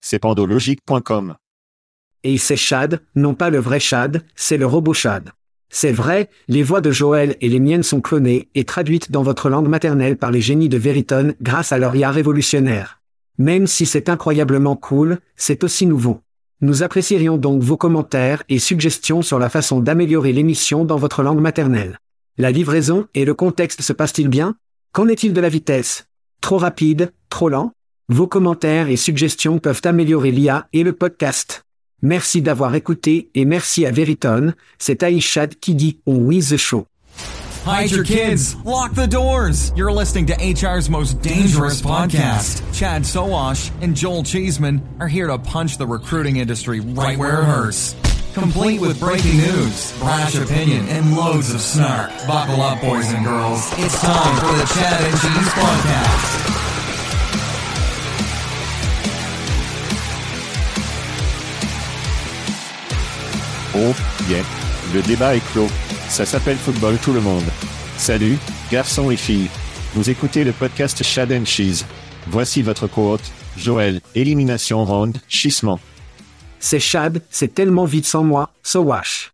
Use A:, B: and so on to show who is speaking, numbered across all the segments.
A: C'est pandologique.com.
B: Et c'est Chad, non pas le vrai Chad, c'est le robot Chad. C'est vrai, les voix de Joël et les miennes sont clonées et traduites dans votre langue maternelle par les génies de Veriton grâce à leur IA révolutionnaire. Même si c'est incroyablement cool, c'est aussi nouveau. Nous apprécierions donc vos commentaires et suggestions sur la façon d'améliorer l'émission dans votre langue maternelle. La livraison et le contexte se passent-ils bien? Qu'en est-il de la vitesse? Trop rapide? Trop lent? Vos commentaires et suggestions peuvent améliorer l'IA et le podcast. Merci d'avoir écouté et merci à Veriton, c'est Aishad qui dit on with the show.
C: Hide your kids. Lock the doors. You're listening to HR's most dangerous podcast. Chad Soash and Joel Cheeseman are here to punch the recruiting industry right where it hurts. Complete with breaking news, brash opinion, and loads of snark. Buckle up, boys and girls. It's time for the Chad and Cheese Podcast.
A: Oh, yeah. Le débat est clos. Ça s'appelle Football tout le monde. Salut, garçons et filles. Vous écoutez le podcast Chad and Cheese. Voici votre quote. Joël, élimination ronde, chissement.
B: C'est Chad, c'est tellement vite sans moi, so wash.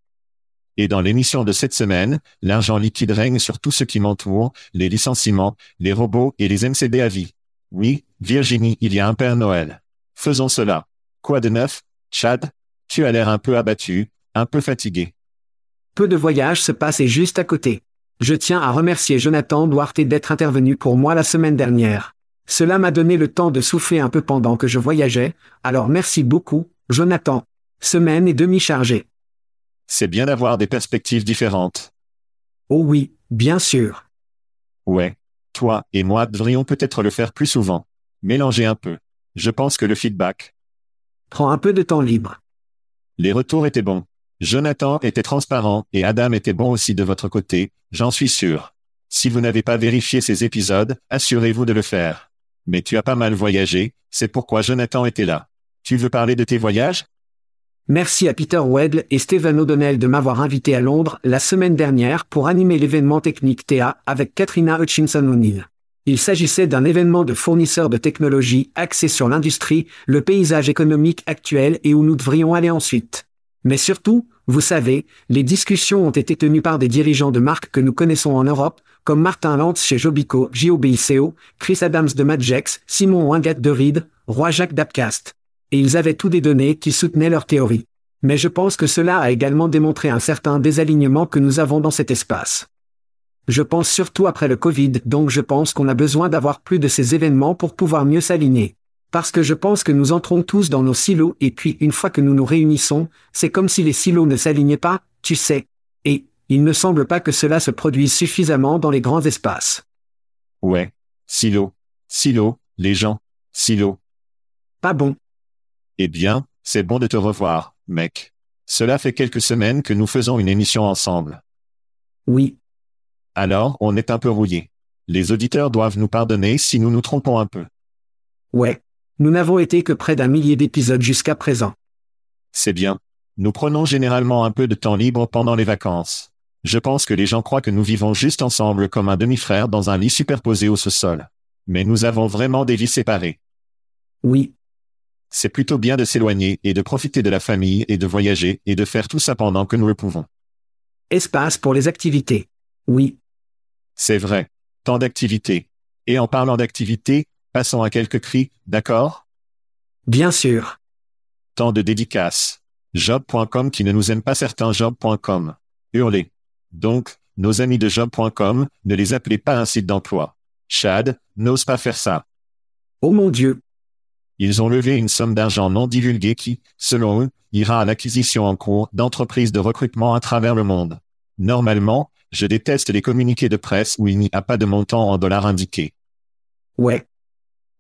A: Et dans l'émission de cette semaine, l'argent liquide règne sur tout ce qui m'entoure, les licenciements, les robots et les MCD à vie. Oui, Virginie, il y a un Père Noël. Faisons cela. Quoi de neuf, Chad? Tu as l'air un peu abattu, un peu fatigué.
B: Peu de voyages se passaient juste à côté. Je tiens à remercier Jonathan Duarte d'être intervenu pour moi la semaine dernière. Cela m'a donné le temps de souffler un peu pendant que je voyageais, alors merci beaucoup, Jonathan. Semaine et demi chargée.
A: C'est bien d'avoir des perspectives différentes.
B: Oh oui, bien sûr.
A: Ouais. Toi et moi devrions peut-être le faire plus souvent. Mélanger un peu. Je pense que le feedback.
B: Prends un peu de temps libre.
A: Les retours étaient bons. Jonathan était transparent et Adam était bon aussi de votre côté, j'en suis sûr. Si vous n'avez pas vérifié ces épisodes, assurez-vous de le faire. Mais tu as pas mal voyagé, c'est pourquoi Jonathan était là. Tu veux parler de tes voyages?
B: Merci à Peter Wedle et Stephen O'Donnell de m'avoir invité à Londres la semaine dernière pour animer l'événement technique TA avec Katrina Hutchinson O'Neill. Il s'agissait d'un événement de fournisseurs de technologie axé sur l'industrie, le paysage économique actuel et où nous devrions aller ensuite. Mais surtout, vous savez, les discussions ont été tenues par des dirigeants de marques que nous connaissons en Europe, comme Martin Lantz chez Jobico, JOBICO, Chris Adams de Madgex, Simon Wingat de Reed, Roi Jacques d'Apcast. Et ils avaient tous des données qui soutenaient leur théorie. Mais je pense que cela a également démontré un certain désalignement que nous avons dans cet espace. Je pense surtout après le Covid, donc je pense qu'on a besoin d'avoir plus de ces événements pour pouvoir mieux s'aligner. Parce que je pense que nous entrons tous dans nos silos et puis une fois que nous nous réunissons, c'est comme si les silos ne s'alignaient pas, tu sais. Et, il ne semble pas que cela se produise suffisamment dans les grands espaces.
A: Ouais. Silo. Silo, les gens. Silo.
B: Pas bon.
A: Eh bien, c'est bon de te revoir, mec. Cela fait quelques semaines que nous faisons une émission ensemble.
B: Oui.
A: Alors, on est un peu rouillé. Les auditeurs doivent nous pardonner si nous nous trompons un peu.
B: Ouais. Nous n'avons été que près d'un millier d'épisodes jusqu'à présent.
A: C'est bien. Nous prenons généralement un peu de temps libre pendant les vacances. Je pense que les gens croient que nous vivons juste ensemble comme un demi-frère dans un lit superposé au sous-sol. Mais nous avons vraiment des vies séparées.
B: Oui.
A: C'est plutôt bien de s'éloigner et de profiter de la famille et de voyager et de faire tout ça pendant que nous le pouvons.
B: Espace pour les activités. Oui.
A: C'est vrai. Tant d'activités. Et en parlant d'activités, passons à quelques cris, d'accord?
B: Bien sûr.
A: Tant de dédicaces. Job.com qui ne nous aime pas certains Job.com. Hurlez. Donc, nos amis de Job.com, ne les appelez pas un site d'emploi. Chad, n'ose pas faire ça.
B: Oh mon Dieu.
A: Ils ont levé une somme d'argent non divulguée qui, selon eux, ira à l'acquisition en cours d'entreprises de recrutement à travers le monde. Normalement, je déteste les communiqués de presse où il n'y a pas de montant en dollars indiqué.
B: Ouais.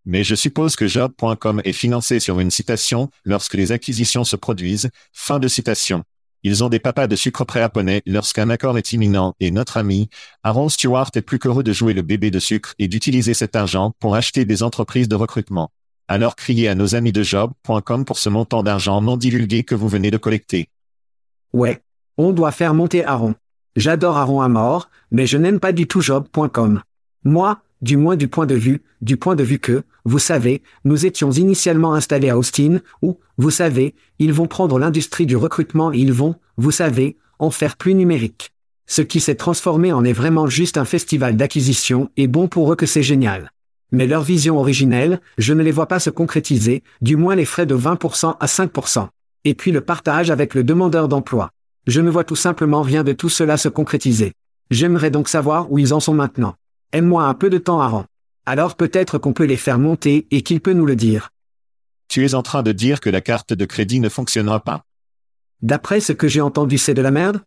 A: Mais je suppose que Job.com est financé sur une citation lorsque les acquisitions se produisent. Fin de citation. Ils ont des papas de sucre prêts à poney lorsqu'un accord est imminent et notre ami, Aaron Stewart est plus qu'heureux de jouer le bébé de sucre et d'utiliser cet argent pour acheter des entreprises de recrutement. Alors criez à nos amis de Job.com pour ce montant d'argent non divulgué que vous venez de collecter.
B: Ouais. On doit faire monter Aaron. J'adore Aaron à mort, mais je n'aime pas du tout Job.com. Moi, du moins du point de vue, du point de vue que, vous savez, nous étions initialement installés à Austin, où, vous savez, ils vont prendre l'industrie du recrutement et ils vont, vous savez, en faire plus numérique. Ce qui s'est transformé en est vraiment juste un festival d'acquisition et bon pour eux que c'est génial. Mais leur vision originelle, je ne les vois pas se concrétiser, du moins les frais de 20% à 5%. Et puis le partage avec le demandeur d'emploi. Je ne vois tout simplement rien de tout cela se concrétiser. J'aimerais donc savoir où ils en sont maintenant. Aime-moi un peu de temps avant. Alors peut-être qu'on peut les faire monter et qu'il peut nous le dire.
A: Tu es en train de dire que la carte de crédit ne fonctionnera pas.
B: D'après ce que j'ai entendu, c'est de la merde?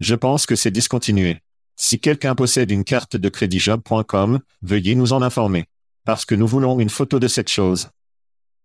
A: Je pense que c'est discontinué. Si quelqu'un possède une carte de crédit job.com, veuillez nous en informer. Parce que nous voulons une photo de cette chose.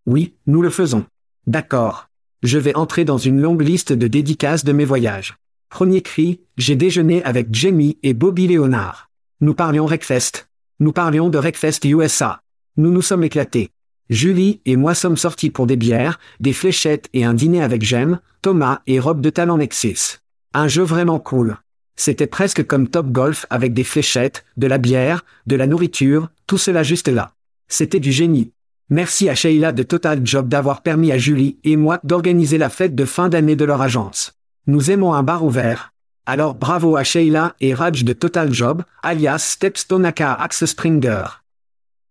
B: Oui, nous le faisons. D'accord. Je vais entrer dans une longue liste de dédicaces de mes voyages. Premier cri, j'ai déjeuné avec Jamie et Bobby Léonard. Nous parlions Recfest. Nous parlions de Recfest USA. Nous nous sommes éclatés. Julie et moi sommes sortis pour des bières, des fléchettes et un dîner avec Jem, Thomas et Rob de Talent Nexus. Un jeu vraiment cool. C'était presque comme Top Golf avec des fléchettes, de la bière, de la nourriture, tout cela juste là. C'était du génie. Merci à Sheila de Total Job d'avoir permis à Julie et moi d'organiser la fête de fin d'année de leur agence. Nous aimons un bar ouvert. Alors bravo à Sheila et Raj de Total Job, alias Stepstone aka Axe Springer.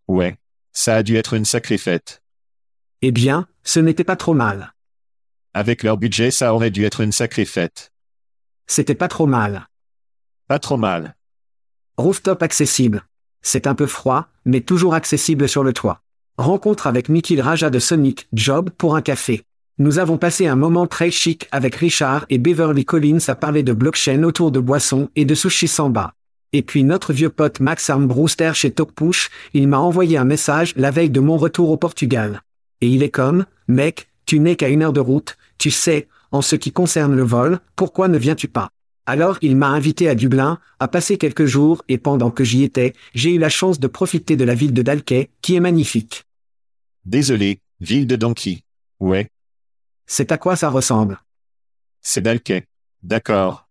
A: Ouais. Ça a dû être une sacrée fête.
B: Eh bien, ce n'était pas trop mal.
A: Avec leur budget, ça aurait dû être une sacrée fête.
B: C'était pas trop mal.
A: Pas trop mal.
B: Rooftop accessible. C'est un peu froid, mais toujours accessible sur le toit. Rencontre avec Nikhil Raja de Sonic Job pour un café. Nous avons passé un moment très chic avec Richard et Beverly Collins à parler de blockchain autour de boissons et de sushi samba. Et puis notre vieux pote Max Armbruster chez Talkpush, il m'a envoyé un message la veille de mon retour au Portugal. Et il est comme, mec, tu n'es qu'à une heure de route, tu sais, en ce qui concerne le vol, pourquoi ne viens-tu pas? Alors il m'a invité à Dublin, à passer quelques jours, et pendant que j'y étais, j'ai eu la chance de profiter de la ville de Dalkey, qui est magnifique.
A: Désolé, ville de Donkey. Ouais,
B: C'est à quoi ça ressemble?
A: C'est Dalkey. D'accord.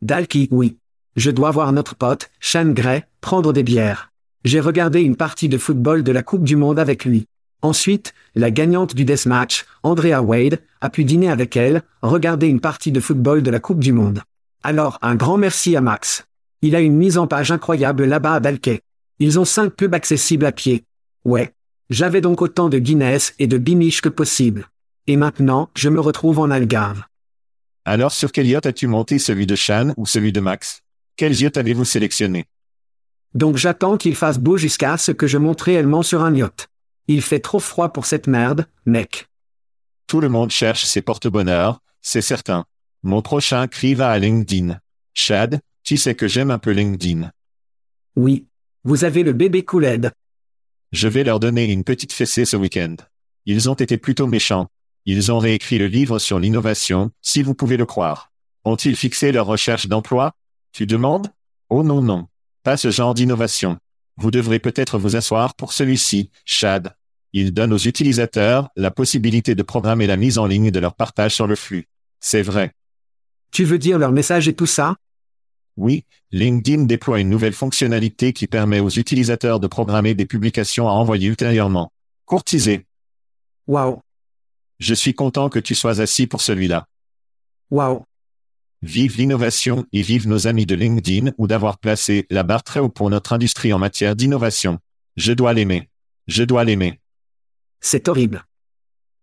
B: Dalkey, oui. Je dois voir notre pote, Sean Gray, prendre des bières. J'ai regardé une partie de football de la Coupe du Monde avec lui. Ensuite, la gagnante du deathmatch, Andrea Wade, a pu dîner avec elle, regarder une partie de football de la Coupe du Monde. Alors un grand merci à Max. Il a une mise en page incroyable là-bas à Dalkey. Ils ont cinq pubs accessibles à pied. Ouais. J'avais donc autant de Guinness et de Bimiche que possible. Et maintenant, je me retrouve en Algarve.
A: Alors sur quel yacht as-tu monté celui de Shan ou celui de Max? Quel yacht avez-vous sélectionné?
B: Donc j'attends qu'il fasse beau jusqu'à ce que je monte réellement sur un yacht. Il fait trop froid pour cette merde, mec.
A: Tout le monde cherche ses porte-bonheurs, c'est certain. Mon prochain cri va à LinkedIn. Chad, tu sais que j'aime un peu LinkedIn.
B: Oui. Vous avez le bébé Kool-Aid.
A: Je vais leur donner une petite fessée ce week-end. Ils ont été plutôt méchants. Ils ont réécrit le livre sur l'innovation, si vous pouvez le croire. Ont-ils fixé leur recherche d'emploi? Tu demandes? Oh non non. Pas ce genre d'innovation. Vous devrez peut-être vous asseoir pour celui-ci, Chad. Il donne aux utilisateurs la possibilité de programmer la mise en ligne de leur partage sur le flux. C'est vrai.
B: Tu veux dire leur message et tout ça?
A: Oui, LinkedIn déploie une nouvelle fonctionnalité qui permet aux utilisateurs de programmer des publications à envoyer ultérieurement. Courtiser.
B: Waouh.
A: Je suis content que tu sois assis pour celui-là.
B: Waouh.
A: Vive l'innovation et vive nos amis de LinkedIn ou d'avoir placé la barre très haut pour notre industrie en matière d'innovation. Je dois l'aimer. Je dois l'aimer.
B: C'est horrible.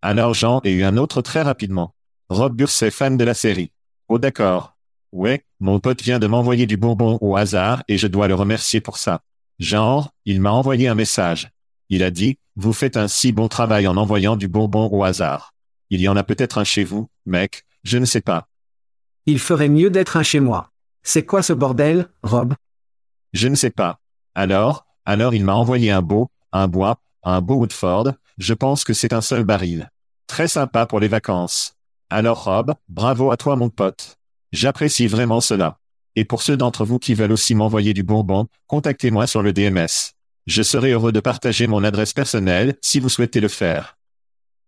A: Alors Jean et eu un autre très rapidement. Rob Burset fan de la série. Oh d'accord. Ouais, mon pote vient de m'envoyer du bonbon au hasard et je dois le remercier pour ça. Genre, il m'a envoyé un message. Il a dit, vous faites un si bon travail en envoyant du bonbon au hasard. Il y en a peut-être un chez vous, mec, je ne sais pas.
B: Il ferait mieux d'être un chez moi. C'est quoi ce bordel, Rob?
A: Je ne sais pas. Alors, alors il m'a envoyé un beau, un bois, un beau Woodford, je pense que c'est un seul baril. Très sympa pour les vacances. Alors Rob, bravo à toi mon pote. J'apprécie vraiment cela. Et pour ceux d'entre vous qui veulent aussi m'envoyer du bonbon, contactez-moi sur le DMS. Je serai heureux de partager mon adresse personnelle si vous souhaitez le faire.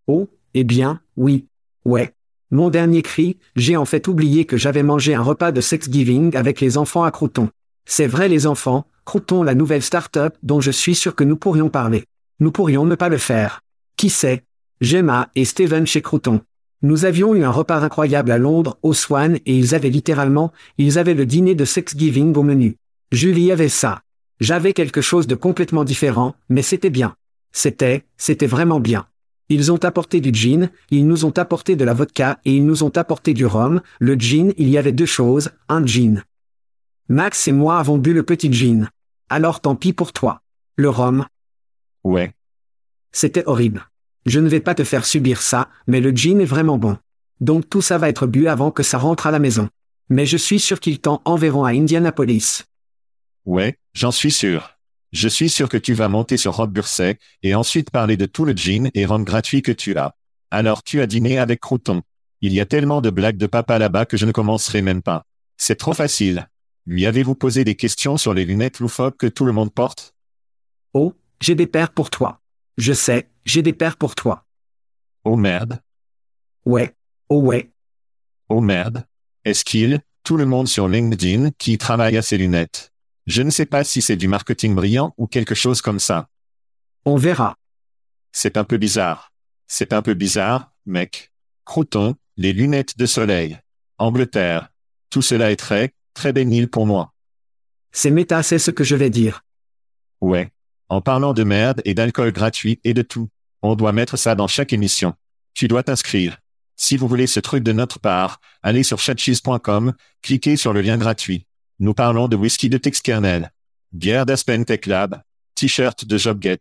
B: Oh, eh bien, oui. Ouais. Mon dernier cri, j'ai en fait oublié que j'avais mangé un repas de Thanksgiving avec les enfants à Crouton. C'est vrai les enfants, Crouton la nouvelle start-up dont je suis sûr que nous pourrions parler. Nous pourrions ne pas le faire. Qui sait? Gemma et Steven chez Crouton. Nous avions eu un repas incroyable à Londres, au Swan, et ils avaient littéralement, ils avaient le dîner de Thanksgiving au menu. Julie avait ça. J'avais quelque chose de complètement différent, mais c'était bien. C'était, c'était vraiment bien. Ils ont apporté du gin, ils nous ont apporté de la vodka et ils nous ont apporté du rhum. Le gin, il y avait deux choses, un gin. Max et moi avons bu le petit gin. Alors tant pis pour toi. Le rhum.
A: Ouais.
B: C'était horrible. Je ne vais pas te faire subir ça, mais le gin est vraiment bon. Donc tout ça va être bu avant que ça rentre à la maison. Mais je suis sûr qu'ils t'en enverront à Indianapolis.
A: Ouais, j'en suis sûr. Je suis sûr que tu vas monter sur Rob Burset, et ensuite parler de tout le gin et rhum gratuit que tu as. Alors tu as dîné avec Crouton. Il y a tellement de blagues de papa là-bas que je ne commencerai même pas. C'est trop facile. Lui avez-vous posé des questions sur les lunettes loufoques que tout le monde porte?
B: Oh, j'ai des paires pour toi. Je sais, j'ai des paires pour toi.
A: Oh merde.
B: Ouais. Oh ouais.
A: Oh merde. Est-ce qu'il, tout le monde sur LinkedIn qui travaille à ces lunettes? Je ne sais pas si c'est du marketing brillant ou quelque chose comme ça.
B: On verra.
A: C'est un peu bizarre. C'est un peu bizarre, mec. Crouton, les lunettes de soleil. Angleterre. Tout cela est très, très bénil pour moi.
B: C'est méta, c'est ce que je vais dire.
A: Ouais. En parlant de merde et d'alcool gratuit et de tout. On doit mettre ça dans chaque émission. Tu dois t'inscrire. Si vous voulez ce truc de notre part, allez sur chatcheese.com, cliquez sur le lien gratuit. Nous parlons de whisky de Texkernel, bière d'Aspen Tech Lab, t-shirt de JobGet.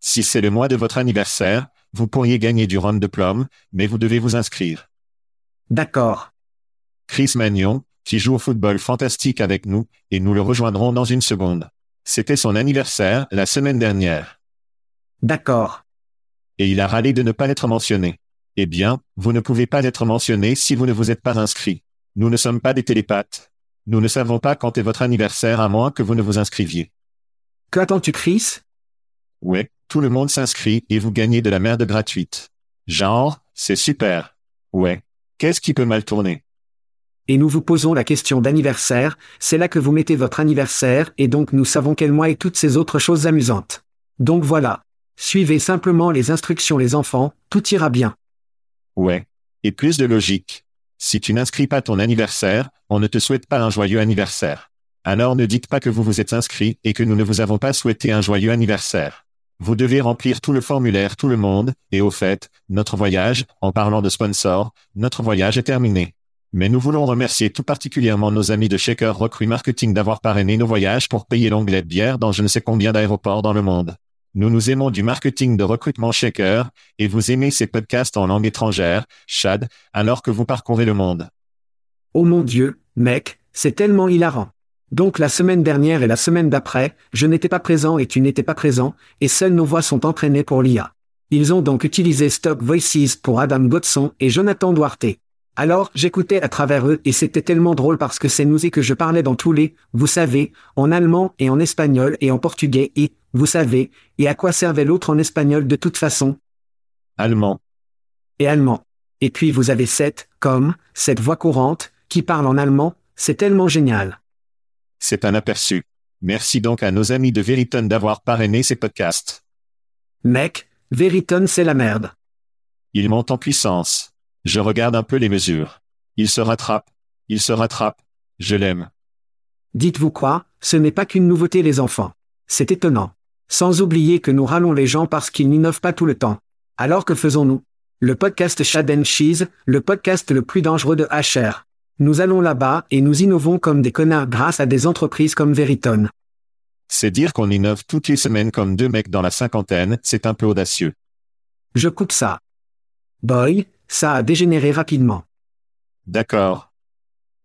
A: Si c'est le mois de votre anniversaire, vous pourriez gagner du rhum de plum, mais vous devez vous inscrire.
B: D'accord.
A: Chris Magnon, qui joue au football fantastique avec nous, et nous le rejoindrons dans une seconde. C'était son anniversaire la semaine dernière.
B: D'accord.
A: Et il a râlé de ne pas être mentionné. Eh bien, vous ne pouvez pas être mentionné si vous ne vous êtes pas inscrit. Nous ne sommes pas des télépathes. Nous ne savons pas quand est votre anniversaire à moins que vous ne vous inscriviez.
B: Qu'attends-tu, Chris?
A: Ouais, tout le monde s'inscrit et vous gagnez de la merde gratuite. Genre, c'est super. Ouais. Qu'est-ce qui peut mal tourner?
B: Et nous vous posons la question d'anniversaire, c'est là que vous mettez votre anniversaire et donc nous savons quel mois et toutes ces autres choses amusantes. Donc voilà. Suivez simplement les instructions les enfants, tout ira bien.
A: Ouais. Et plus de logique. Si tu n'inscris pas ton anniversaire, on ne te souhaite pas un joyeux anniversaire. Alors ne dites pas que vous vous êtes inscrit et que nous ne vous avons pas souhaité un joyeux anniversaire. Vous devez remplir tout le formulaire tout le monde, et au fait, notre voyage, en parlant de sponsors, notre voyage est terminé. Mais nous voulons remercier tout particulièrement nos amis de Shaker Recruit Marketing d'avoir parrainé nos voyages pour payer l'onglet bière dans je ne sais combien d'aéroports dans le monde. Nous nous aimons du marketing de recrutement Shaker, et vous aimez ces podcasts en langue étrangère, Chad, alors que vous parcourez le monde.
B: Oh mon Dieu, mec, c'est tellement hilarant. Donc la semaine dernière et la semaine d'après, je n'étais pas présent et tu n'étais pas présent, et seules nos voix sont entraînées pour l'IA. Ils ont donc utilisé Stock Voices pour Adam Godson et Jonathan Duarte. Alors, j'écoutais à travers eux et c'était tellement drôle parce que c'est nous et que je parlais dans tous les, vous savez, en allemand et en espagnol et en portugais et, vous savez, et à quoi servait l'autre en espagnol de toute façon?
A: Allemand.
B: Et allemand. Et puis vous avez cette, comme, cette voix courante, qui parle en allemand, c'est tellement génial.
A: C'est un aperçu. Merci donc à nos amis de Veriton d'avoir parrainé ces podcasts.
B: Mec, Veriton c'est la merde.
A: Il monte en puissance. Je regarde un peu les mesures. Il se rattrape. Il se rattrape. Je l'aime.
B: Dites-vous quoi, ce n'est pas qu'une nouveauté les enfants. C'est étonnant. Sans oublier que nous râlons les gens parce qu'ils n'innovent pas tout le temps. Alors que faisons-nous? Le podcast Shad and Cheese, le podcast le plus dangereux de HR. Nous allons là-bas et nous innovons comme des connards grâce à des entreprises comme Veritone.
A: C'est dire qu'on innove toutes les semaines comme deux mecs dans la cinquantaine, c'est un peu audacieux.
B: Je coupe ça. Boy, ça a dégénéré rapidement.
A: D'accord.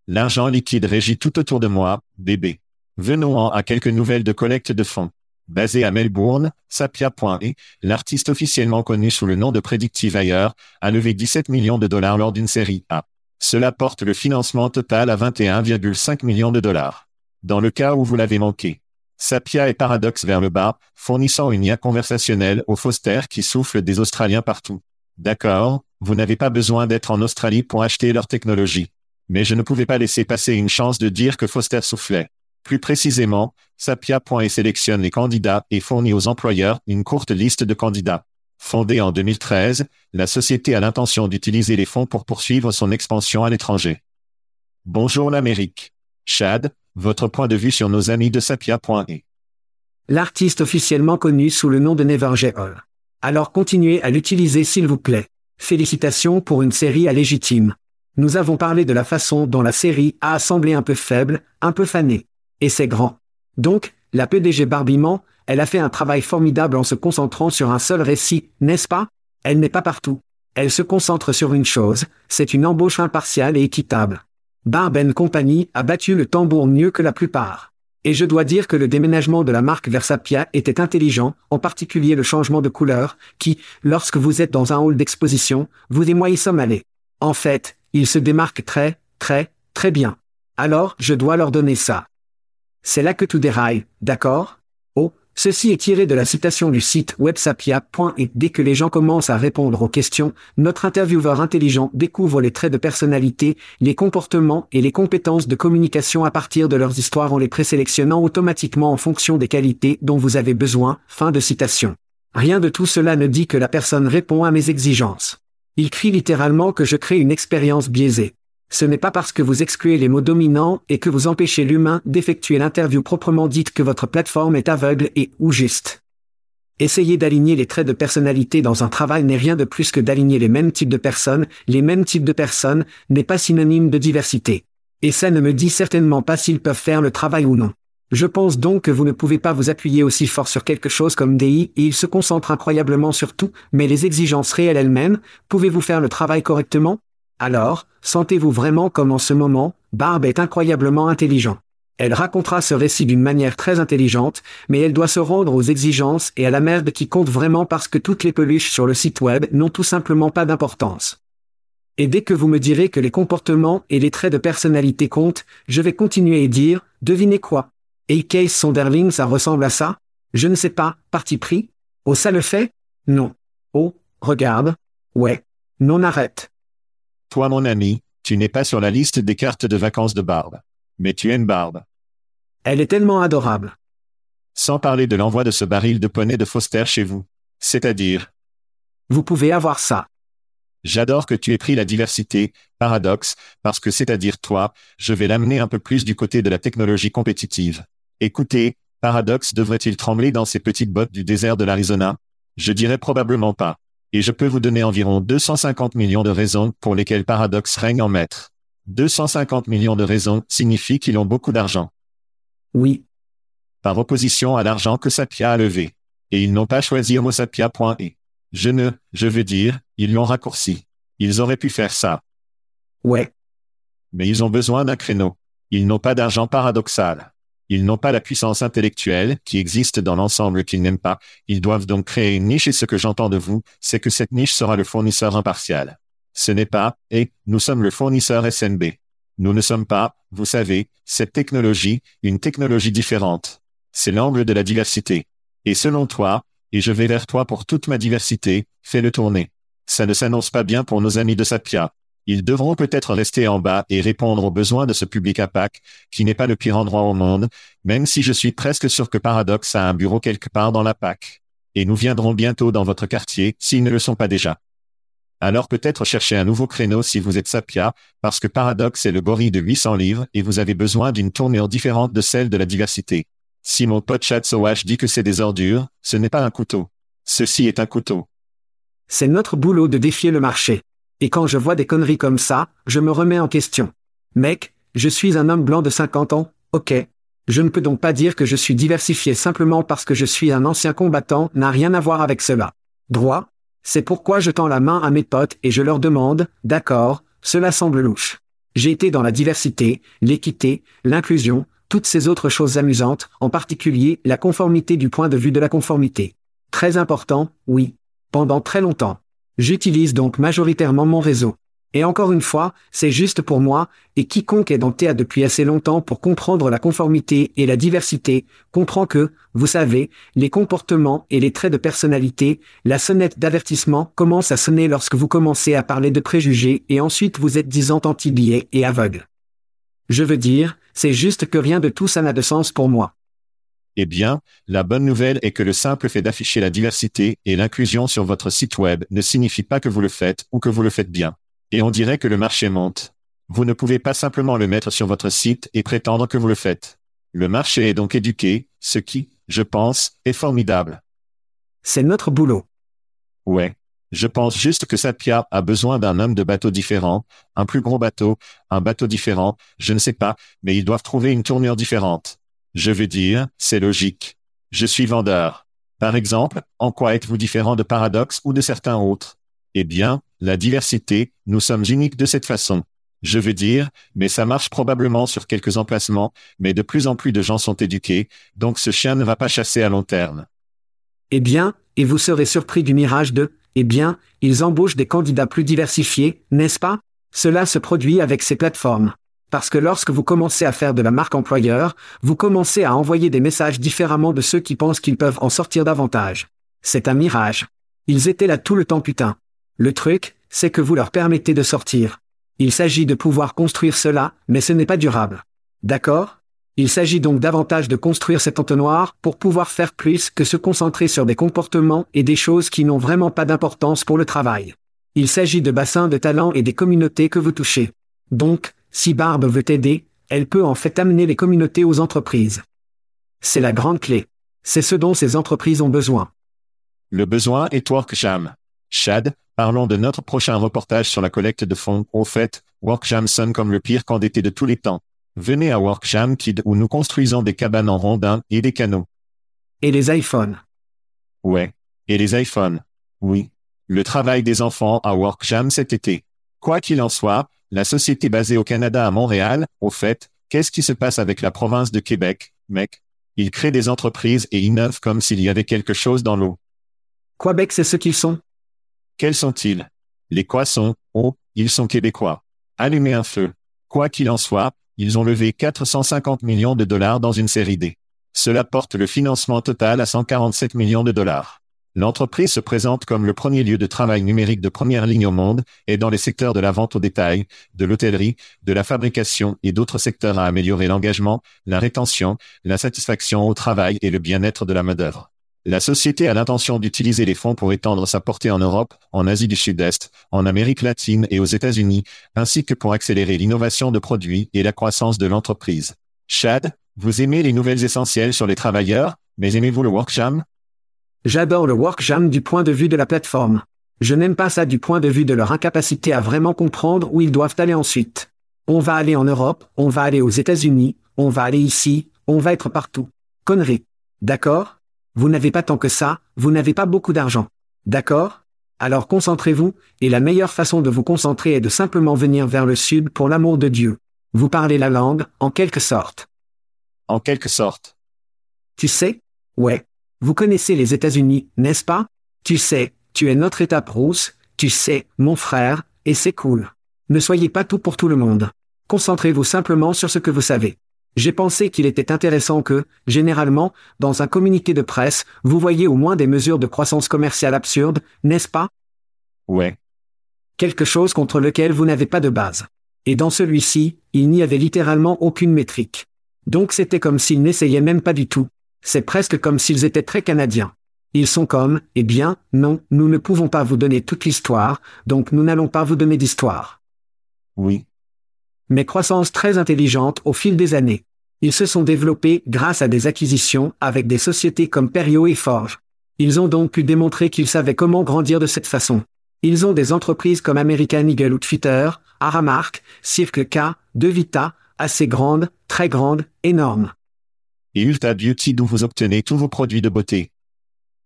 A: L'argent liquide régit tout autour de moi, bébé. Venons-en à quelques nouvelles de collecte de fonds. Basé à Melbourne, Sapia.e, l'artiste officiellement connu sous le nom de Predictive Hire, a levé 17 millions de dollars lors d'une série A. Cela porte le financement total à 21,5 millions de dollars. Dans le cas où vous l'avez manqué. Sapia est paradoxe vers le bas, fournissant une IA conversationnelle aux Foster qui soufflent des Australiens partout. D'accord, vous n'avez pas besoin d'être en Australie pour acheter leur technologie. Mais je ne pouvais pas laisser passer une chance de dire que Foster soufflait. Plus précisément, Sapia.e sélectionne les candidats et fournit aux employeurs une courte liste de candidats. Fondée en 2013, la société a l'intention d'utiliser les fonds pour poursuivre son expansion à l'étranger. Bonjour l'Amérique. Chad, votre point de vue sur nos amis de Sapia.e.
B: L'artiste officiellement connu sous le nom de Never Hall. Alors continuez à l'utiliser s'il vous plaît. Félicitations pour une série à légitime. Nous avons parlé de la façon dont la série a semblé un peu faible, un peu fanée. Et c'est grand. Donc, la PDG Barbiment, elle a fait un travail formidable en se concentrant sur un seul récit, n'est-ce pas? Elle n'est pas partout. Elle se concentre sur une chose, c'est une embauche impartiale et équitable. Barben Company a battu le tambour mieux que la plupart. Et je dois dire que le déménagement de la marque vers Sapia était intelligent, en particulier le changement de couleur, qui, lorsque vous êtes dans un hall d'exposition, vous et moi y sommes allés. En fait, il se démarque très, très, très bien. Alors, je dois leur donner ça. C'est là que tout déraille, d'accord? Ceci est tiré de la citation du site websapia.et dès que les gens commencent à répondre aux questions, notre intervieweur intelligent découvre les traits de personnalité, les comportements et les compétences de communication à partir de leurs histoires en les présélectionnant automatiquement en fonction des qualités dont vous avez besoin. Fin de citation. Rien de tout cela ne dit que la personne répond à mes exigences. Il crie littéralement que je crée une expérience biaisée. Ce n'est pas parce que vous excluez les mots dominants et que vous empêchez l'humain d'effectuer l'interview proprement dite que votre plateforme est aveugle et ou juste. Essayer d'aligner les traits de personnalité dans un travail n'est rien de plus que d'aligner les mêmes types de personnes, les mêmes types de personnes, n'est pas synonyme de diversité. Et ça ne me dit certainement pas s'ils peuvent faire le travail ou non. Je pense donc que vous ne pouvez pas vous appuyer aussi fort sur quelque chose comme DI et il se concentre incroyablement sur tout, mais les exigences réelles elles-mêmes, pouvez-vous faire le travail correctement? Alors, sentez-vous vraiment comme en ce moment, Barbe est incroyablement intelligent. Elle racontera ce récit d'une manière très intelligente, mais elle doit se rendre aux exigences et à la merde qui compte vraiment parce que toutes les peluches sur le site web n'ont tout simplement pas d'importance. Et dès que vous me direz que les comportements et les traits de personnalité comptent, je vais continuer et dire, devinez quoi? Case Sonderling ça ressemble à ça? Je ne sais pas, parti pris? Oh ça le fait? Non. Oh, regarde. Ouais. Non arrête.
A: Toi mon ami, tu n'es pas sur la liste des cartes de vacances de Barbe. Mais tu aimes Barbe.
B: Elle est tellement adorable.
A: Sans parler de l'envoi de ce baril de poney de Foster chez vous. C'est-à-dire.
B: Vous pouvez avoir ça.
A: J'adore que tu aies pris la diversité, paradoxe, parce que c'est-à-dire toi, je vais l'amener un peu plus du côté de la technologie compétitive. Écoutez, Paradox devrait-il trembler dans ses petites bottes du désert de l'Arizona? Je dirais probablement pas. Et je peux vous donner environ 250 millions de raisons pour lesquelles Paradox règne en maître. 250 millions de raisons signifie qu'ils ont beaucoup d'argent.
B: Oui.
A: Par opposition à l'argent que Sapia a levé. Et ils n'ont pas choisi Homo Sapia.e. Je ne, je veux dire, ils l'ont raccourci. Ils auraient pu faire ça.
B: Ouais.
A: Mais ils ont besoin d'un créneau. Ils n'ont pas d'argent paradoxal. Ils n'ont pas la puissance intellectuelle qui existe dans l'ensemble qu'ils n'aiment pas. Ils doivent donc créer une niche et ce que j'entends de vous, c'est que cette niche sera le fournisseur impartial. Ce n'est pas, et, nous sommes le fournisseur SNB. Nous ne sommes pas, vous savez, cette technologie, une technologie différente. C'est l'angle de la diversité. Et selon toi, et je vais vers toi pour toute ma diversité, fais-le tourner. Ça ne s'annonce pas bien pour nos amis de Sapia. Ils devront peut-être rester en bas et répondre aux besoins de ce public à Pâques, qui n'est pas le pire endroit au monde, même si je suis presque sûr que Paradox a un bureau quelque part dans la PAC. Et nous viendrons bientôt dans votre quartier, s'ils ne le sont pas déjà. Alors peut-être chercher un nouveau créneau si vous êtes Sapia, parce que Paradox est le gorille de 800 livres et vous avez besoin d'une tournure différente de celle de la diversité. Si mon pote Chat dit que c'est des ordures, ce n'est pas un couteau. Ceci est un couteau.
B: C'est notre boulot de défier le marché. Et quand je vois des conneries comme ça, je me remets en question. Mec, je suis un homme blanc de 50 ans, ok. Je ne peux donc pas dire que je suis diversifié simplement parce que je suis un ancien combattant, n'a rien à voir avec cela. Droit C'est pourquoi je tends la main à mes potes et je leur demande, d'accord, cela semble louche. J'ai été dans la diversité, l'équité, l'inclusion, toutes ces autres choses amusantes, en particulier la conformité du point de vue de la conformité. Très important, oui. Pendant très longtemps. J'utilise donc majoritairement mon réseau. Et encore une fois, c'est juste pour moi, et quiconque est dans TA depuis assez longtemps pour comprendre la conformité et la diversité, comprend que, vous savez, les comportements et les traits de personnalité, la sonnette d'avertissement commence à sonner lorsque vous commencez à parler de préjugés et ensuite vous êtes disant anti et aveugle. Je veux dire, c'est juste que rien de tout ça n'a de sens pour moi.
A: Eh bien, la bonne nouvelle est que le simple fait d'afficher la diversité et l'inclusion sur votre site web ne signifie pas que vous le faites ou que vous le faites bien. Et on dirait que le marché monte. Vous ne pouvez pas simplement le mettre sur votre site et prétendre que vous le faites. Le marché est donc éduqué, ce qui, je pense, est formidable.
B: C'est notre boulot.
A: Ouais. Je pense juste que Satya a besoin d'un homme de bateau différent, un plus gros bateau, un bateau différent, je ne sais pas, mais ils doivent trouver une tournure différente. Je veux dire, c'est logique. Je suis vendeur. Par exemple, en quoi êtes-vous différent de Paradox ou de certains autres? Eh bien, la diversité, nous sommes uniques de cette façon. Je veux dire, mais ça marche probablement sur quelques emplacements, mais de plus en plus de gens sont éduqués, donc ce chien ne va pas chasser à long terme.
B: Eh bien, et vous serez surpris du mirage de eh bien, ils embauchent des candidats plus diversifiés, n'est-ce pas? Cela se produit avec ces plateformes. Parce que lorsque vous commencez à faire de la marque employeur, vous commencez à envoyer des messages différemment de ceux qui pensent qu'ils peuvent en sortir davantage. C'est un mirage. Ils étaient là tout le temps putain. Le truc, c'est que vous leur permettez de sortir. Il s'agit de pouvoir construire cela, mais ce n'est pas durable. D'accord? Il s'agit donc davantage de construire cet entonnoir pour pouvoir faire plus que se concentrer sur des comportements et des choses qui n'ont vraiment pas d'importance pour le travail. Il s'agit de bassins de talents et des communautés que vous touchez. Donc, si Barbe veut aider, elle peut en fait amener les communautés aux entreprises. C'est la grande clé. C'est ce dont ces entreprises ont besoin.
A: Le besoin est WorkJam. Chad, parlons de notre prochain reportage sur la collecte de fonds. Au fait, WorkJam sonne comme le pire d'été de tous les temps. Venez à Workjam Kid où nous construisons des cabanes en rondins et des canaux.
B: Et les iPhones.
A: Ouais. Et les iPhones. Oui. Le travail des enfants à Workjam cet été. Quoi qu'il en soit, la société basée au Canada à Montréal, au fait, qu'est-ce qui se passe avec la province de Québec, mec? Ils créent des entreprises et innovent comme s'il y avait quelque chose dans l'eau.
B: Québec, c'est ce qu'ils sont.
A: Quels sont-ils? Les quoi sont, oh, ils sont québécois. Allumez un feu. Quoi qu'il en soit, ils ont levé 450 millions de dollars dans une série D. Cela porte le financement total à 147 millions de dollars. L'entreprise se présente comme le premier lieu de travail numérique de première ligne au monde et dans les secteurs de la vente au détail, de l'hôtellerie, de la fabrication et d'autres secteurs à améliorer l'engagement, la rétention, la satisfaction au travail et le bien-être de la main-d'œuvre. La société a l'intention d'utiliser les fonds pour étendre sa portée en Europe, en Asie du Sud-Est, en Amérique latine et aux États-Unis, ainsi que pour accélérer l'innovation de produits et la croissance de l'entreprise. Chad, vous aimez les nouvelles essentielles sur les travailleurs, mais aimez-vous le WorkJam
B: J'adore le WorkJam du point de vue de la plateforme. Je n'aime pas ça du point de vue de leur incapacité à vraiment comprendre où ils doivent aller ensuite. On va aller en Europe, on va aller aux États-Unis, on va aller ici, on va être partout. Connerie. D'accord? Vous n'avez pas tant que ça, vous n'avez pas beaucoup d'argent. D'accord? Alors concentrez-vous, et la meilleure façon de vous concentrer est de simplement venir vers le sud pour l'amour de Dieu. Vous parlez la langue, en quelque sorte.
A: En quelque sorte.
B: Tu sais? Ouais. Vous connaissez les États-Unis, n'est-ce pas? Tu sais, tu es notre étape rousse, tu sais, mon frère, et c'est cool. Ne soyez pas tout pour tout le monde. Concentrez-vous simplement sur ce que vous savez. J'ai pensé qu'il était intéressant que, généralement, dans un communiqué de presse, vous voyez au moins des mesures de croissance commerciale absurdes, n'est-ce pas?
A: Ouais.
B: Quelque chose contre lequel vous n'avez pas de base. Et dans celui-ci, il n'y avait littéralement aucune métrique. Donc c'était comme s'ils n'essayaient même pas du tout. C'est presque comme s'ils étaient très canadiens. Ils sont comme, eh bien, non, nous ne pouvons pas vous donner toute l'histoire, donc nous n'allons pas vous donner d'histoire.
A: Oui
B: mais croissance très intelligente au fil des années. Ils se sont développés grâce à des acquisitions avec des sociétés comme Perio et Forge. Ils ont donc pu démontrer qu'ils savaient comment grandir de cette façon. Ils ont des entreprises comme American Eagle ou Twitter, Aramark, Circle K, DeVita, assez grandes, très grandes, énormes.
A: Et Ulta Beauty d'où vous obtenez tous vos produits de beauté.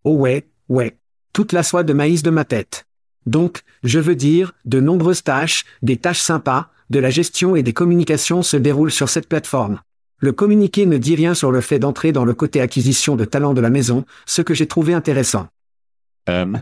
B: Oh ouais, ouais. Toute la soie de maïs de ma tête. Donc, je veux dire, de nombreuses tâches, des tâches sympas, de la gestion et des communications se déroulent sur cette plateforme. Le communiqué ne dit rien sur le fait d'entrer dans le côté acquisition de talents de la maison, ce que j'ai trouvé intéressant.
A: Hum,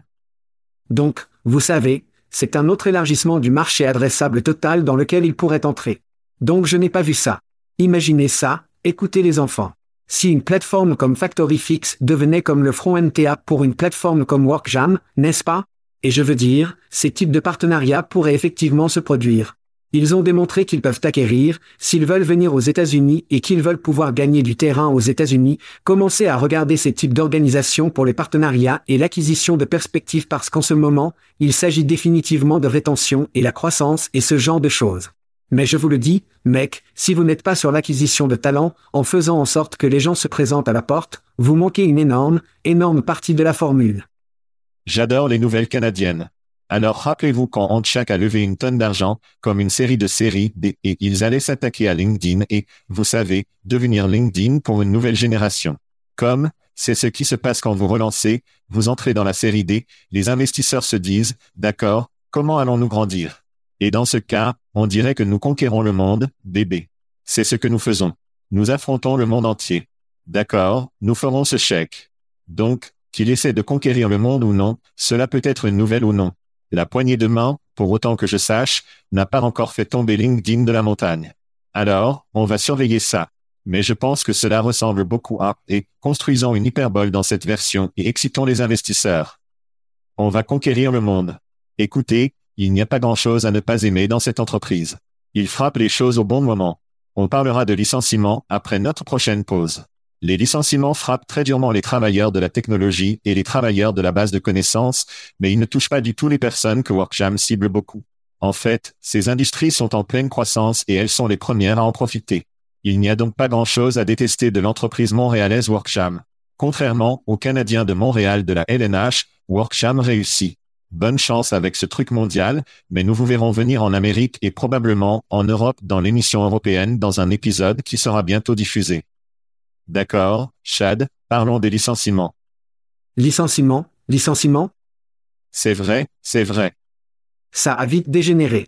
B: Donc, vous savez, c'est un autre élargissement du marché adressable total dans lequel il pourrait entrer. Donc je n'ai pas vu ça. Imaginez ça, écoutez les enfants. Si une plateforme comme FactoryFix devenait comme le front NTA pour une plateforme comme WorkJam, n'est-ce pas? Et je veux dire, ces types de partenariats pourraient effectivement se produire. Ils ont démontré qu'ils peuvent acquérir, s'ils veulent venir aux États-Unis et qu'ils veulent pouvoir gagner du terrain aux États-Unis, commencer à regarder ces types d'organisations pour les partenariats et l'acquisition de perspectives parce qu'en ce moment, il s'agit définitivement de rétention et la croissance et ce genre de choses. Mais je vous le dis, mec, si vous n'êtes pas sur l'acquisition de talent, en faisant en sorte que les gens se présentent à la porte, vous manquez une énorme, énorme partie de la formule.
A: J'adore les nouvelles canadiennes. Alors rappelez-vous quand Handshake a levé une tonne d'argent, comme une série de séries D, et ils allaient s'attaquer à LinkedIn et, vous savez, devenir LinkedIn pour une nouvelle génération. Comme, c'est ce qui se passe quand vous relancez, vous entrez dans la série D, les investisseurs se disent, d'accord, comment allons-nous grandir? Et dans ce cas, on dirait que nous conquérons le monde, bébé. C'est ce que nous faisons. Nous affrontons le monde entier. D'accord, nous ferons ce chèque. Donc, qu'il essaie de conquérir le monde ou non, cela peut être une nouvelle ou non. La poignée de main, pour autant que je sache, n'a pas encore fait tomber LinkedIn de la montagne. Alors, on va surveiller ça. Mais je pense que cela ressemble beaucoup à, et, construisons une hyperbole dans cette version et excitons les investisseurs. On va conquérir le monde. Écoutez, il n'y a pas grand-chose à ne pas aimer dans cette entreprise. Il frappe les choses au bon moment. On parlera de licenciement après notre prochaine pause. Les licenciements frappent très durement les travailleurs de la technologie et les travailleurs de la base de connaissances, mais ils ne touchent pas du tout les personnes que WorkJam cible beaucoup. En fait, ces industries sont en pleine croissance et elles sont les premières à en profiter. Il n'y a donc pas grand-chose à détester de l'entreprise montréalaise WorkJam. Contrairement aux Canadiens de Montréal de la LNH, WorkJam réussit. Bonne chance avec ce truc mondial, mais nous vous verrons venir en Amérique et probablement en Europe dans l'émission européenne dans un épisode qui sera bientôt diffusé. D'accord, Chad, parlons des licenciements.
B: Licenciement, licenciement,
A: C'est vrai, c'est vrai.
B: ça a vite dégénéré.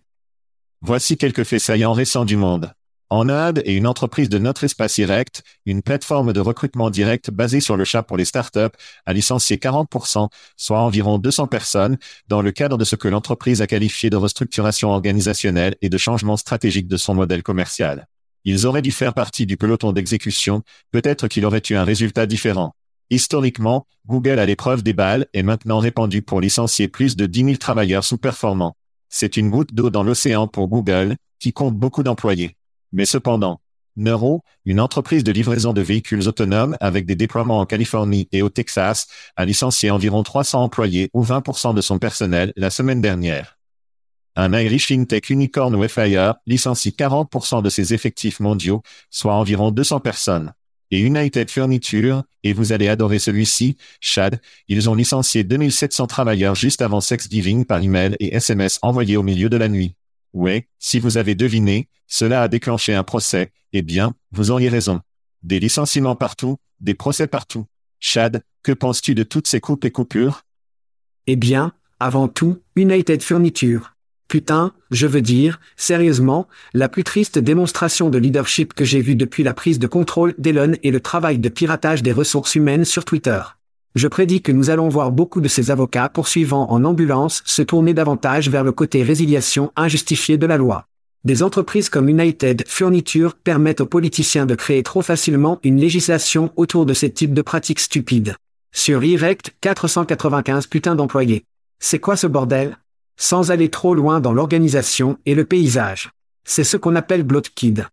A: Voici quelques faits saillants récents du monde. En Inde et une entreprise de notre espace direct, une plateforme de recrutement direct basée sur le chat pour les startups, a licencié 40%, soit environ 200 personnes, dans le cadre de ce que l'entreprise a qualifié de restructuration organisationnelle et de changement stratégique de son modèle commercial. Ils auraient dû faire partie du peloton d'exécution, peut-être qu'il aurait eu un résultat différent. Historiquement, Google à l'épreuve des balles est maintenant répandu pour licencier plus de 10 000 travailleurs sous-performants. C'est une goutte d'eau dans l'océan pour Google, qui compte beaucoup d'employés. Mais cependant, Neuro, une entreprise de livraison de véhicules autonomes avec des déploiements en Californie et au Texas, a licencié environ 300 employés ou 20% de son personnel la semaine dernière. Un Irish FinTech Unicorn FIR licencie 40% de ses effectifs mondiaux, soit environ 200 personnes. Et United Furniture, et vous allez adorer celui-ci, Chad, ils ont licencié 2700 travailleurs juste avant Thanksgiving par email et SMS envoyés au milieu de la nuit. Ouais, si vous avez deviné, cela a déclenché un procès, eh bien, vous auriez raison. Des licenciements partout, des procès partout. Chad, que penses-tu de toutes ces coupes et coupures?
B: Eh bien, avant tout, United Furniture. Putain, je veux dire, sérieusement, la plus triste démonstration de leadership que j'ai vue depuis la prise de contrôle d'Elon et le travail de piratage des ressources humaines sur Twitter. Je prédis que nous allons voir beaucoup de ces avocats poursuivants en ambulance se tourner davantage vers le côté résiliation injustifiée de la loi. Des entreprises comme United Furniture permettent aux politiciens de créer trop facilement une législation autour de ces types de pratiques stupides. Sur Erect, 495 putains d'employés. C'est quoi ce bordel? Sans aller trop loin dans l'organisation et le paysage. C'est ce qu'on appelle Blotkid.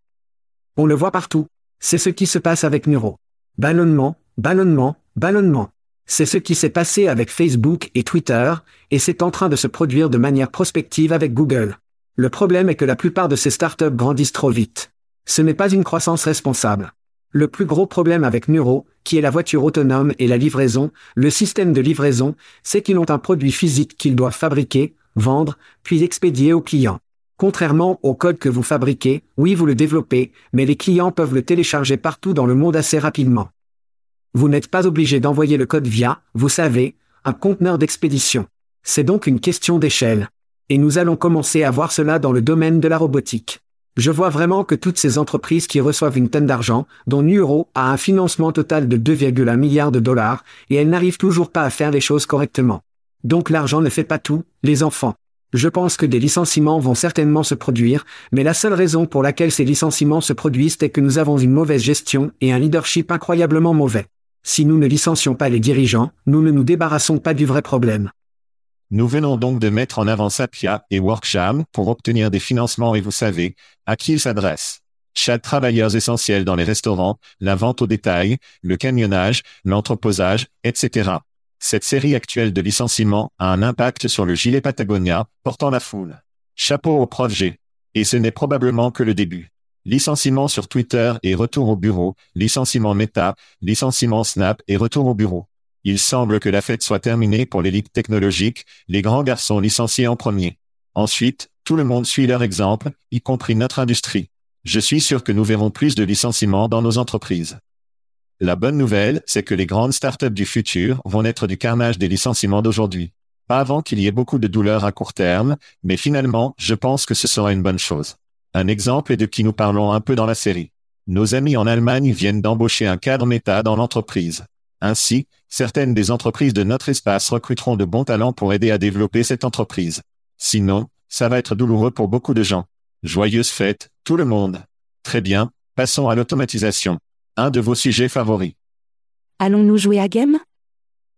B: On le voit partout. C'est ce qui se passe avec Neuro. Ballonnement, ballonnement, ballonnement. C'est ce qui s'est passé avec Facebook et Twitter, et c'est en train de se produire de manière prospective avec Google. Le problème est que la plupart de ces startups grandissent trop vite. Ce n'est pas une croissance responsable. Le plus gros problème avec Nuro, qui est la voiture autonome et la livraison, le système de livraison, c'est qu'ils ont un produit physique qu'ils doivent fabriquer, vendre, puis expédier aux clients. Contrairement au code que vous fabriquez, oui vous le développez, mais les clients peuvent le télécharger partout dans le monde assez rapidement. Vous n'êtes pas obligé d'envoyer le code via, vous savez, un conteneur d'expédition. C'est donc une question d'échelle. Et nous allons commencer à voir cela dans le domaine de la robotique. Je vois vraiment que toutes ces entreprises qui reçoivent une tonne d'argent, dont Nuro a un financement total de 2,1 milliards de dollars, et elles n'arrivent toujours pas à faire les choses correctement. Donc l'argent ne fait pas tout, les enfants. Je pense que des licenciements vont certainement se produire, mais la seule raison pour laquelle ces licenciements se produisent est que nous avons une mauvaise gestion et un leadership incroyablement mauvais. Si nous ne licencions pas les dirigeants, nous ne nous débarrassons pas du vrai problème.
A: Nous venons donc de mettre en avant Sapia et Worksham pour obtenir des financements et vous savez à qui ils s'adressent. Chaque travailleurs essentiels dans les restaurants, la vente au détail, le camionnage, l'entreposage, etc. Cette série actuelle de licenciements a un impact sur le gilet Patagonia, portant la foule. Chapeau au prof G. Et ce n'est probablement que le début. Licenciement sur Twitter et retour au bureau, licenciement Meta, licenciement Snap et retour au bureau. Il semble que la fête soit terminée pour l'élite technologique, les grands garçons licenciés en premier. Ensuite, tout le monde suit leur exemple, y compris notre industrie. Je suis sûr que nous verrons plus de licenciements dans nos entreprises. La bonne nouvelle, c'est que les grandes startups du futur vont naître du carnage des licenciements d'aujourd'hui. Pas avant qu'il y ait beaucoup de douleurs à court terme, mais finalement, je pense que ce sera une bonne chose. Un exemple est de qui nous parlons un peu dans la série. Nos amis en Allemagne viennent d'embaucher un cadre méta dans l'entreprise. Ainsi, certaines des entreprises de notre espace recruteront de bons talents pour aider à développer cette entreprise. Sinon, ça va être douloureux pour beaucoup de gens. Joyeuse fête, tout le monde. Très bien, passons à l'automatisation. Un de vos sujets favoris.
D: Allons-nous jouer à game?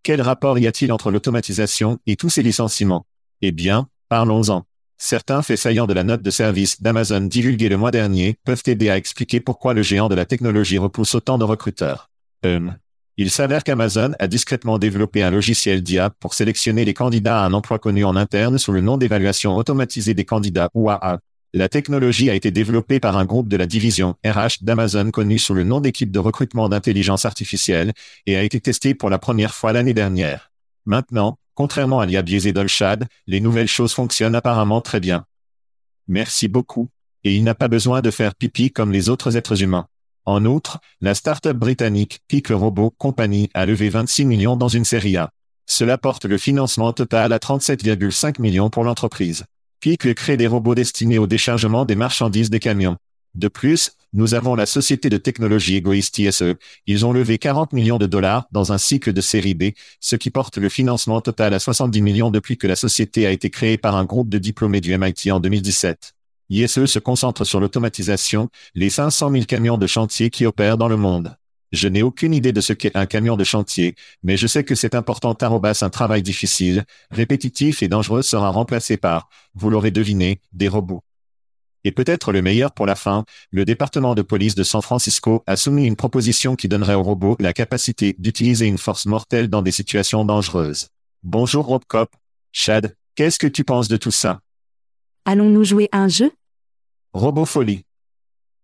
A: Quel rapport y a-t-il entre l'automatisation et tous ces licenciements? Eh bien, parlons-en. Certains faits saillants de la note de service d'Amazon divulguée le mois dernier peuvent aider à expliquer pourquoi le géant de la technologie repousse autant de recruteurs. Hum, il s'avère qu'Amazon a discrètement développé un logiciel d'IA pour sélectionner les candidats à un emploi connu en interne sous le nom d'évaluation automatisée des candidats ou AA. La technologie a été développée par un groupe de la division RH d'Amazon connu sous le nom d'équipe de recrutement d'intelligence artificielle et a été testée pour la première fois l'année dernière. Maintenant, contrairement à l'IA biaisée d'Olshad, les nouvelles choses fonctionnent apparemment très bien. Merci beaucoup. Et il n'a pas besoin de faire pipi comme les autres êtres humains. En outre, la start-up britannique Pick Robot Company a levé 26 millions dans une série A. Cela porte le financement total à 37,5 millions pour l'entreprise. Pick crée des robots destinés au déchargement des marchandises des camions. De plus, nous avons la société de technologie égoïste ISE. Ils ont levé 40 millions de dollars dans un cycle de série B, ce qui porte le financement total à 70 millions depuis que la société a été créée par un groupe de diplômés du MIT en 2017. ISE se concentre sur l'automatisation, les 500 000 camions de chantier qui opèrent dans le monde. Je n'ai aucune idée de ce qu'est un camion de chantier, mais je sais que c'est important un travail difficile, répétitif et dangereux sera remplacé par, vous l'aurez deviné, des robots. Et peut-être le meilleur pour la fin, le département de police de San Francisco a soumis une proposition qui donnerait aux robots la capacité d'utiliser une force mortelle dans des situations dangereuses. Bonjour Robcop. Chad, qu'est-ce que tu penses de tout ça?
D: Allons-nous jouer à un jeu?
A: Robofolie.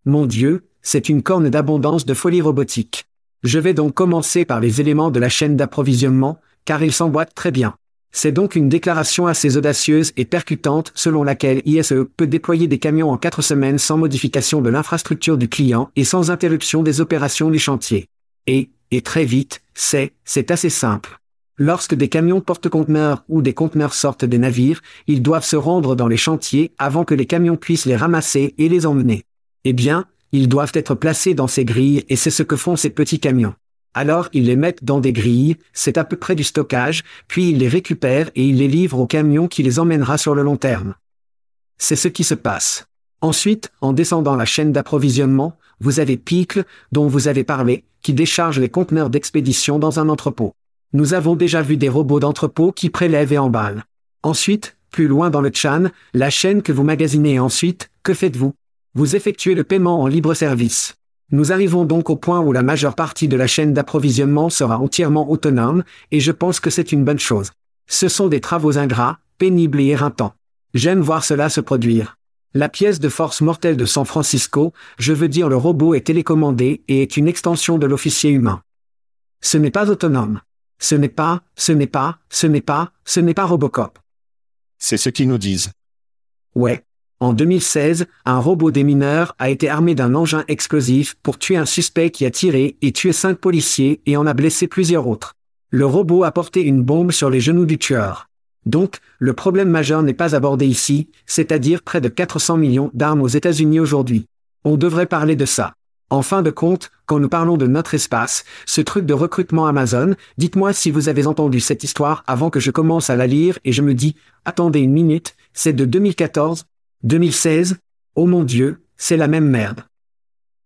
B: Mon Dieu, c'est une corne d'abondance de folie robotique. Je vais donc commencer par les éléments de la chaîne d'approvisionnement, car ils s'emboîtent très bien. C'est donc une déclaration assez audacieuse et percutante selon laquelle ISE peut déployer des camions en quatre semaines sans modification de l'infrastructure du client et sans interruption des opérations du chantier. Et, et très vite, c'est, c'est assez simple. Lorsque des camions porte-conteneurs ou des conteneurs sortent des navires, ils doivent se rendre dans les chantiers avant que les camions puissent les ramasser et les emmener. Eh bien, ils doivent être placés dans ces grilles et c'est ce que font ces petits camions. Alors ils les mettent dans des grilles, c'est à peu près du stockage, puis ils les récupèrent et ils les livrent au camion qui les emmènera sur le long terme. C'est ce qui se passe. Ensuite, en descendant la chaîne d'approvisionnement, vous avez Picle, dont vous avez parlé, qui décharge les conteneurs d'expédition dans un entrepôt. Nous avons déjà vu des robots d'entrepôt qui prélèvent et emballent. Ensuite, plus loin dans le chan, la chaîne que vous magasinez ensuite, que faites-vous? Vous effectuez le paiement en libre service. Nous arrivons donc au point où la majeure partie de la chaîne d'approvisionnement sera entièrement autonome, et je pense que c'est une bonne chose. Ce sont des travaux ingrats, pénibles et éreintants. J'aime voir cela se produire. La pièce de force mortelle de San Francisco, je veux dire le robot est télécommandé et est une extension de l'officier humain. Ce n'est pas autonome. Ce n'est pas, ce n'est pas, ce n'est pas, ce n'est pas Robocop.
A: C'est ce qu'ils nous disent.
B: Ouais. En 2016, un robot démineur a été armé d'un engin explosif pour tuer un suspect qui a tiré et tué cinq policiers et en a blessé plusieurs autres. Le robot a porté une bombe sur les genoux du tueur. Donc, le problème majeur n'est pas abordé ici, c'est-à-dire près de 400 millions d'armes aux États-Unis aujourd'hui. On devrait parler de ça. En fin de compte, quand nous parlons de notre espace, ce truc de recrutement Amazon, dites-moi si vous avez entendu cette histoire avant que je commence à la lire et je me dis, attendez une minute, c'est de 2014 2016 Oh mon Dieu, c'est la même merde.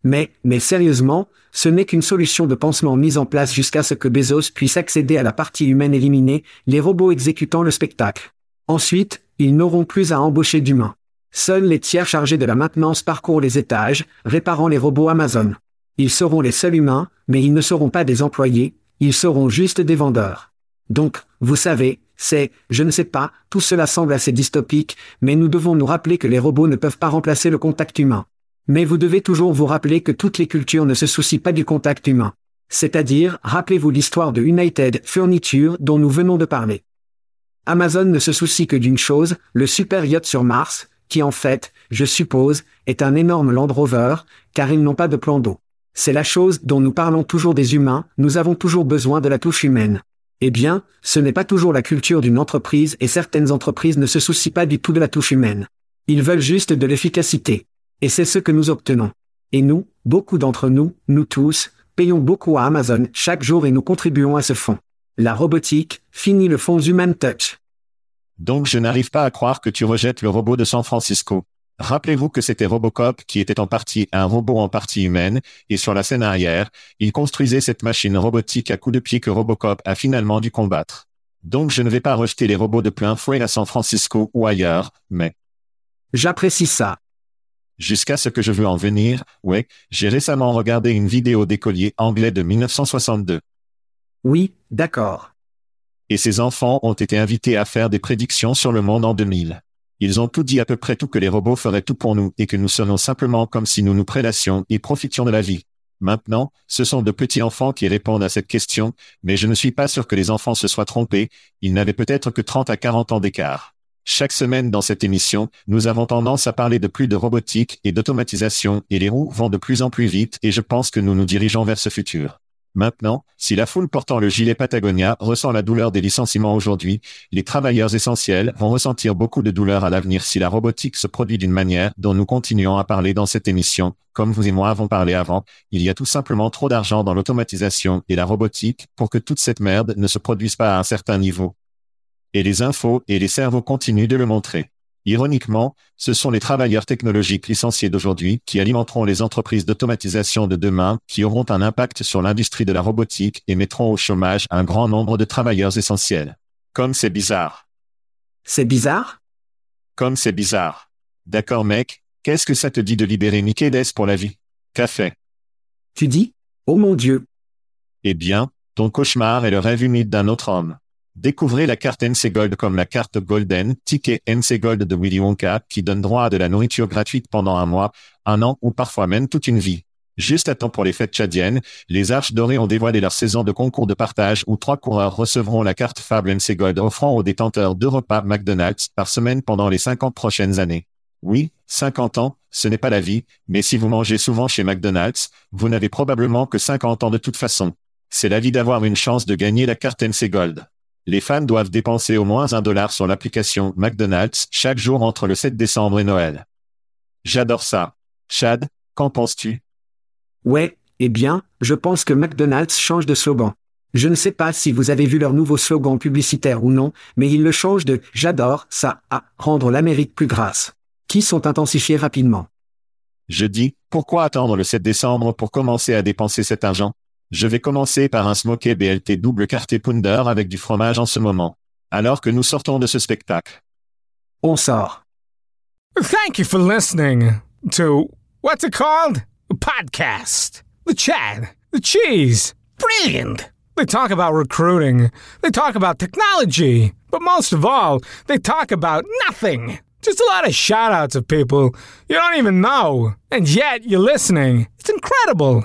B: Mais, mais sérieusement, ce n'est qu'une solution de pansement mise en place jusqu'à ce que Bezos puisse accéder à la partie humaine éliminée, les robots exécutant le spectacle. Ensuite, ils n'auront plus à embaucher d'humains. Seuls les tiers chargés de la maintenance parcourent les étages, réparant les robots Amazon. Ils seront les seuls humains, mais ils ne seront pas des employés, ils seront juste des vendeurs. Donc, vous savez, c'est, je ne sais pas, tout cela semble assez dystopique, mais nous devons nous rappeler que les robots ne peuvent pas remplacer le contact humain. Mais vous devez toujours vous rappeler que toutes les cultures ne se soucient pas du contact humain. C'est-à-dire, rappelez-vous l'histoire de United Furniture dont nous venons de parler. Amazon ne se soucie que d'une chose, le super yacht sur Mars, qui en fait, je suppose, est un énorme Land Rover, car ils n'ont pas de plan d'eau. C'est la chose dont nous parlons toujours des humains, nous avons toujours besoin de la touche humaine. Eh bien, ce n'est pas toujours la culture d'une entreprise et certaines entreprises ne se soucient pas du tout de la touche humaine. Ils veulent juste de l'efficacité. Et c'est ce que nous obtenons. Et nous, beaucoup d'entre nous, nous tous, payons beaucoup à Amazon chaque jour et nous contribuons à ce fonds. La robotique, finit le fonds Human Touch.
A: Donc je n'arrive pas à croire que tu rejettes le robot de San Francisco. Rappelez-vous que c'était Robocop qui était en partie un robot en partie humaine, et sur la scène arrière, il construisait cette machine robotique à coups de pied que Robocop a finalement dû combattre. Donc je ne vais pas rejeter les robots de plein fouet à San Francisco ou ailleurs, mais...
B: J'apprécie ça.
A: Jusqu'à ce que je veux en venir, ouais, j'ai récemment regardé une vidéo d'écolier anglais de 1962.
B: Oui, d'accord.
A: Et ces enfants ont été invités à faire des prédictions sur le monde en 2000. Ils ont tout dit à peu près tout que les robots feraient tout pour nous et que nous serions simplement comme si nous nous prédassions et profitions de la vie. Maintenant, ce sont de petits enfants qui répondent à cette question, mais je ne suis pas sûr que les enfants se soient trompés, ils n'avaient peut-être que 30 à 40 ans d'écart. Chaque semaine dans cette émission, nous avons tendance à parler de plus de robotique et d'automatisation et les roues vont de plus en plus vite et je pense que nous nous dirigeons vers ce futur. Maintenant, si la foule portant le gilet Patagonia ressent la douleur des licenciements aujourd'hui, les travailleurs essentiels vont ressentir beaucoup de douleur à l'avenir si la robotique se produit d'une manière dont nous continuons à parler dans cette émission. Comme vous et moi avons parlé avant, il y a tout simplement trop d'argent dans l'automatisation et la robotique pour que toute cette merde ne se produise pas à un certain niveau. Et les infos et les cerveaux continuent de le montrer. Ironiquement, ce sont les travailleurs technologiques licenciés d'aujourd'hui qui alimenteront les entreprises d'automatisation de demain qui auront un impact sur l'industrie de la robotique et mettront au chômage un grand nombre de travailleurs essentiels. Comme c'est bizarre.
B: C'est bizarre?
A: Comme c'est bizarre. D'accord mec, qu'est-ce que ça te dit de libérer Mickey pour la vie? Café.
B: Tu dis? Oh mon Dieu.
A: Eh bien, ton cauchemar est le rêve humide d'un autre homme. Découvrez la carte NC Gold comme la carte Golden Ticket NC Gold de Willy Wonka qui donne droit à de la nourriture gratuite pendant un mois, un an ou parfois même toute une vie. Juste à temps pour les fêtes tchadiennes, les Arches Dorées ont dévoilé leur saison de concours de partage où trois coureurs recevront la carte Fable NC Gold offrant aux détenteurs deux repas McDonald's par semaine pendant les 50 prochaines années. Oui, 50 ans, ce n'est pas la vie, mais si vous mangez souvent chez McDonald's, vous n'avez probablement que 50 ans de toute façon. C'est la vie d'avoir une chance de gagner la carte NC Gold. Les fans doivent dépenser au moins un dollar sur l'application McDonald's chaque jour entre le 7 décembre et Noël. J'adore ça. Chad, qu'en penses-tu?
B: Ouais, eh bien, je pense que McDonald's change de slogan. Je ne sais pas si vous avez vu leur nouveau slogan publicitaire ou non, mais ils le changent de J'adore ça à Rendre l'Amérique plus grasse. Qui sont intensifiés rapidement.
A: Je dis, pourquoi attendre le 7 décembre pour commencer à dépenser cet argent? Je vais commencer par un smoké BLT double quarté pounder avec du fromage en ce moment. Alors que nous sortons de ce spectacle.
B: On sort.
E: Thank you for listening to what's it called? A podcast. The Chad. The Cheese. Brilliant. They talk about recruiting. They talk about technology. But most of all, they talk about nothing. Just a lot of shout outs of people you don't even know, and yet you're listening. It's incredible.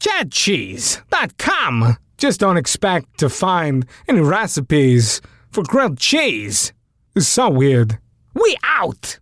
E: www.chadcheese.com. Just don't expect to find any recipes for grilled cheese. It's so weird. We out!